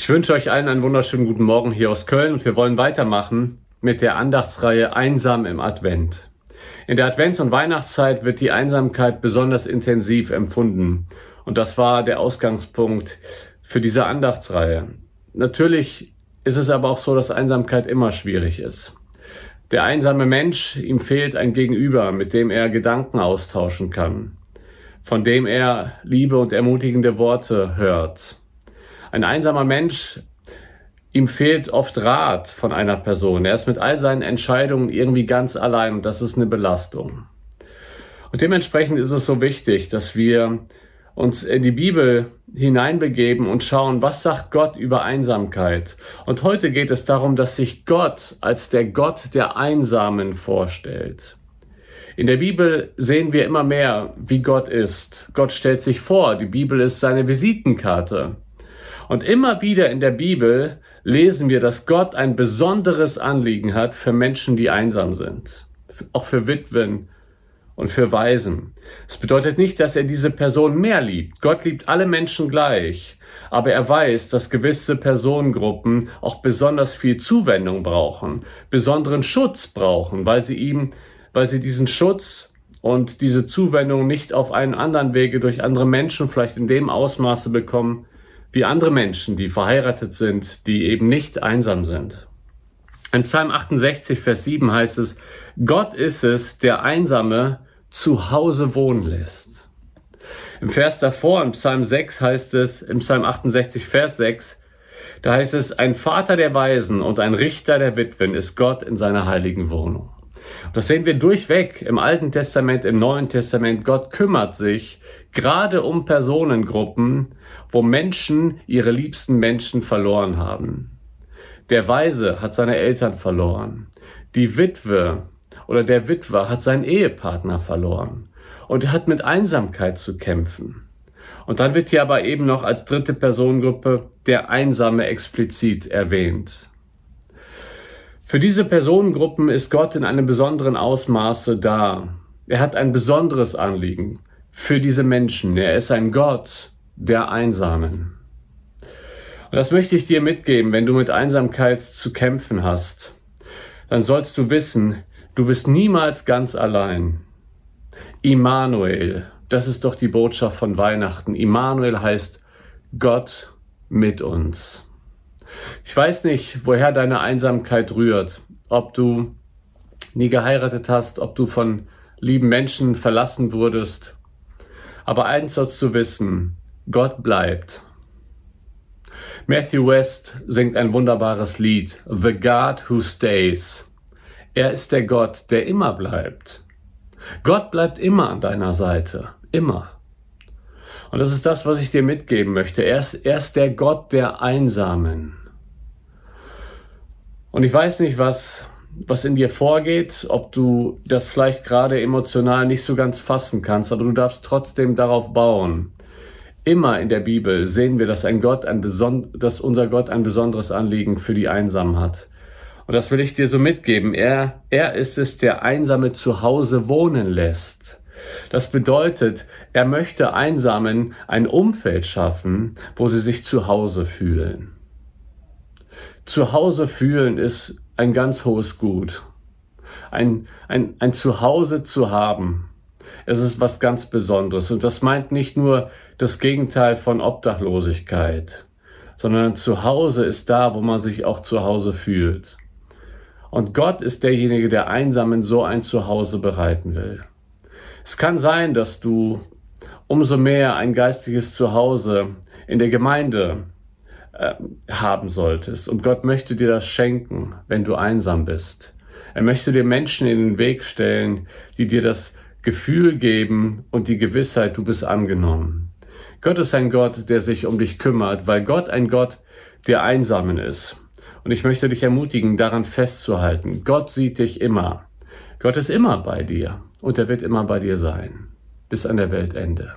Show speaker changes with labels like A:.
A: Ich wünsche euch allen einen wunderschönen guten Morgen hier aus Köln und wir wollen weitermachen mit der Andachtsreihe Einsam im Advent. In der Advents- und Weihnachtszeit wird die Einsamkeit besonders intensiv empfunden und das war der Ausgangspunkt für diese Andachtsreihe. Natürlich ist es aber auch so, dass Einsamkeit immer schwierig ist. Der einsame Mensch, ihm fehlt ein Gegenüber, mit dem er Gedanken austauschen kann, von dem er liebe und ermutigende Worte hört ein einsamer Mensch, ihm fehlt oft Rat von einer Person. Er ist mit all seinen Entscheidungen irgendwie ganz allein und das ist eine Belastung. Und dementsprechend ist es so wichtig, dass wir uns in die Bibel hineinbegeben und schauen, was sagt Gott über Einsamkeit. Und heute geht es darum, dass sich Gott als der Gott der Einsamen vorstellt. In der Bibel sehen wir immer mehr, wie Gott ist. Gott stellt sich vor, die Bibel ist seine Visitenkarte. Und immer wieder in der Bibel lesen wir, dass Gott ein besonderes Anliegen hat für Menschen, die einsam sind. Auch für Witwen und für Waisen. Es bedeutet nicht, dass er diese Person mehr liebt. Gott liebt alle Menschen gleich. Aber er weiß, dass gewisse Personengruppen auch besonders viel Zuwendung brauchen, besonderen Schutz brauchen, weil sie ihm, weil sie diesen Schutz und diese Zuwendung nicht auf einen anderen Wege durch andere Menschen vielleicht in dem Ausmaße bekommen, wie andere Menschen, die verheiratet sind, die eben nicht einsam sind. In Psalm 68, Vers 7 heißt es, Gott ist es, der Einsame zu Hause wohnen lässt. Im Vers davor, im Psalm 6 heißt es, im Psalm 68, Vers 6, da heißt es, ein Vater der Weisen und ein Richter der Witwen ist Gott in seiner heiligen Wohnung. Das sehen wir durchweg im Alten Testament, im Neuen Testament. Gott kümmert sich gerade um Personengruppen, wo Menschen ihre liebsten Menschen verloren haben. Der Weise hat seine Eltern verloren. Die Witwe oder der Witwer hat seinen Ehepartner verloren und hat mit Einsamkeit zu kämpfen. Und dann wird hier aber eben noch als dritte Personengruppe der Einsame explizit erwähnt. Für diese Personengruppen ist Gott in einem besonderen Ausmaße da. Er hat ein besonderes Anliegen für diese Menschen. Er ist ein Gott der Einsamen. Und das möchte ich dir mitgeben, wenn du mit Einsamkeit zu kämpfen hast. Dann sollst du wissen, du bist niemals ganz allein. Immanuel, das ist doch die Botschaft von Weihnachten. Immanuel heißt Gott mit uns. Ich weiß nicht, woher deine Einsamkeit rührt, ob du nie geheiratet hast, ob du von lieben Menschen verlassen wurdest. Aber eins sollst du wissen, Gott bleibt. Matthew West singt ein wunderbares Lied, The God Who Stays. Er ist der Gott, der immer bleibt. Gott bleibt immer an deiner Seite, immer. Und das ist das, was ich dir mitgeben möchte. Er ist, er ist der Gott der Einsamen. Und ich weiß nicht, was, was in dir vorgeht, ob du das vielleicht gerade emotional nicht so ganz fassen kannst, aber du darfst trotzdem darauf bauen. Immer in der Bibel sehen wir, dass ein Gott ein dass unser Gott ein besonderes Anliegen für die Einsamen hat. Und das will ich dir so mitgeben. Er, er ist es, der Einsame zu Hause wohnen lässt. Das bedeutet, er möchte Einsamen ein Umfeld schaffen, wo sie sich zu Hause fühlen. Zu Hause fühlen ist ein ganz hohes Gut. Ein, ein, ein Zuhause zu haben, es ist was ganz Besonderes. Und das meint nicht nur das Gegenteil von Obdachlosigkeit, sondern Zuhause ist da, wo man sich auch zu Hause fühlt. Und Gott ist derjenige, der Einsamen so ein Zuhause bereiten will. Es kann sein, dass du umso mehr ein geistiges Zuhause in der Gemeinde äh, haben solltest. Und Gott möchte dir das schenken, wenn du einsam bist. Er möchte dir Menschen in den Weg stellen, die dir das Gefühl geben und die Gewissheit, du bist angenommen. Gott ist ein Gott, der sich um dich kümmert, weil Gott ein Gott der Einsamen ist. Und ich möchte dich ermutigen, daran festzuhalten. Gott sieht dich immer. Gott ist immer bei dir und er wird immer bei dir sein. Bis an der Weltende.